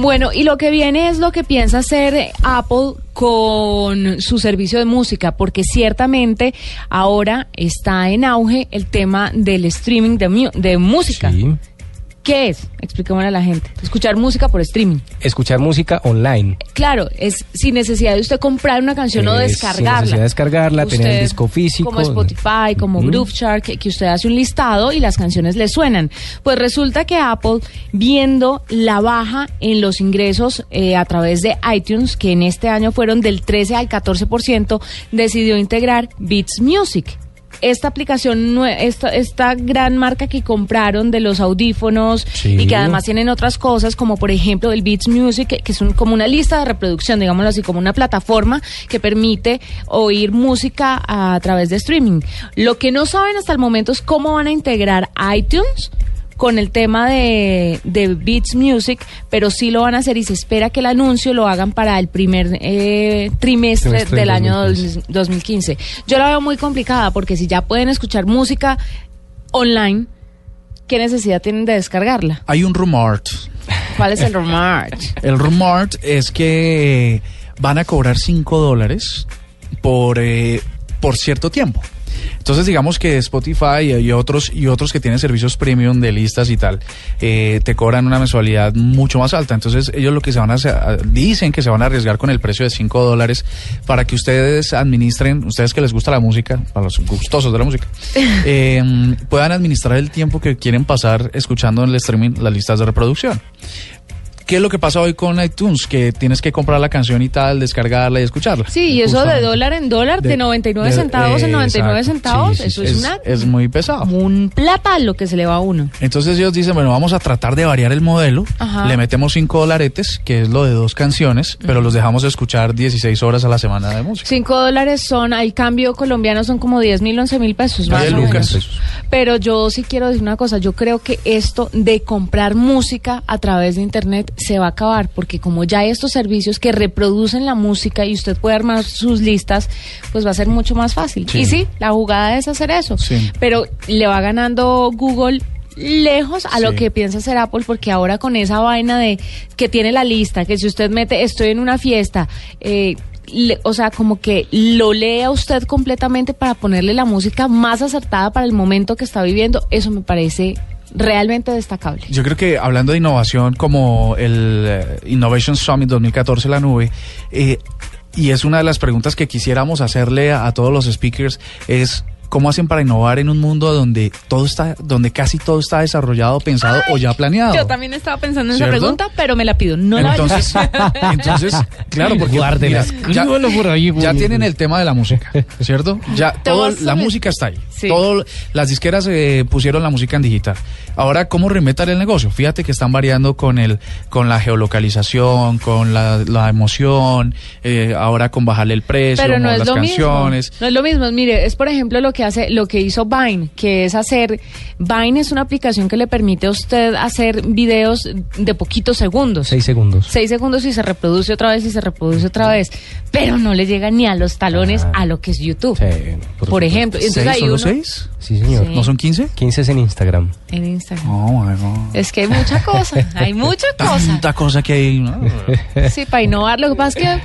Bueno, y lo que viene es lo que piensa hacer Apple con su servicio de música, porque ciertamente ahora está en auge el tema del streaming de, de música. ¿Qué es? Expliquémosle a la gente. Escuchar música por streaming. Escuchar música online. Claro, es sin necesidad de usted comprar una canción o Es sin descargarla. necesidad de descargarla, tener el disco físico. Como Spotify, como Ujú. Grooveshark, que, que usted hace un listado y las canciones le suenan. Pues resulta que Apple, viendo la baja en los ingresos eh, a través de iTunes, que en este año fueron del 13 al 14%, decidió integrar Beats Music. Esta aplicación, esta, esta gran marca que compraron de los audífonos Sí. y que además tienen otras cosas, como por ejemplo el Beats Music, que, que es un- como una lista de reproducción, digámoslo así, como una plataforma que permite oír música a, través de streaming. Lo que no saben hasta el momento es cómo van a integrar iTunes con el tema de, de Beats Music, pero sí lo van a hacer y se espera que el anuncio lo hagan para el primer eh, trimestre Trimestre del año 2015. 2015. Yo la veo muy complicada porque si ya pueden escuchar música online, ¿qué necesidad tienen de descargarla? Hay un rumor. ¿Cuál es el rumor? El rumor es que van a cobrar 5 dólares por, eh, por cierto tiempo. Entonces digamos que Spotify y otros y otros que tienen servicios premium de listas y tal eh, te cobran una mensualidad mucho más alta. Entonces ellos lo que se van a hacer, dicen que se van a arriesgar con el precio de 5 dólares para que ustedes administren, ustedes que les gusta la música, para los gustosos de la música, eh, puedan administrar el tiempo que quieren pasar escuchando en el streaming las listas de reproducción. ¿Qué es lo que pasa hoy con iTunes? Que tienes que comprar la canción y tal, descargarla y escucharla. Sí, y eso de dólar en dólar, de, De- 99 de- centavos en eh, 99 exacto. centavos, Sí, eso sí. es, es, una es muy pesado. un plata lo que se le va a uno. Entonces ellos dicen, bueno, vamos a tratar de variar el modelo. Ajá. Le metemos 5 dolaretes, que es lo de dos canciones, pero los dejamos escuchar 16 horas a la semana de música. 5 dólares son, al cambio colombiano son como 10 mil, 11 mil pesos. más o Lucas. menos. Pero yo sí quiero decir una cosa, yo creo que esto de comprar música a través de internet se va a acabar, porque como ya hay estos servicios que reproducen la música y usted puede armar sus listas, pues va a ser mucho más fácil. Sí. Y sí, la jugada es hacer eso, Sí. pero le va ganando Google lejos a lo que piensa hacer Apple porque ahora con esa vaina de que tiene la lista que si usted mete estoy en una fiesta eh, le- o sea como que lo lea usted completamente para ponerle la música más acertada para el momento que está viviendo eso me parece realmente destacable. Yo creo que hablando de innovación como el eh, Innovation Summit 2014 la nube, eh, y es una de las preguntas que quisiéramos hacerle a, a todos los speakers, es cómo hacen para innovar en un mundo donde todo está, donde casi todo está desarrollado, pensado o ya planeado. yo también estaba pensando en esa pregunta pero me la pido no la vaya a entonces, entonces, claro, porque mira, ya, escríbalo por ahí, ya güey. tienen el tema de la música, ¿cierto? Ya todo, la música está ahí. Sí. Todo, las disqueras eh, pusieron la música en digital. Ahora, ¿cómo remetar el negocio? Fíjate que están variando con el, con la geolocalización, con la, la emoción, eh, ahora con bajarle el precio, pero no mo- es las lo canciones. mismo. No es lo mismo. Mire, es por ejemplo lo que hace, lo que hizo Vine, que es hacer. Vine es una aplicación que le permite a usted hacer videos de poquitos segundos. Seis segundos. Seis segundos y se reproduce otra vez y se reproduce otra vez. Pero no le llega ni a los talones Ajá. a lo que es YouTube. Sí, por ejemplo. Entonces ¿Seis? ahí ¿Solo uno- seis? Sí, señor. Sí. ¿No son 15? 15 es en Instagram. En Instagram. Oh, my God. Es que hay mucha cosa, hay mucha cosa. Tanta cosa que hay. ¿no? Sí, para innovar. Lo que pasa es que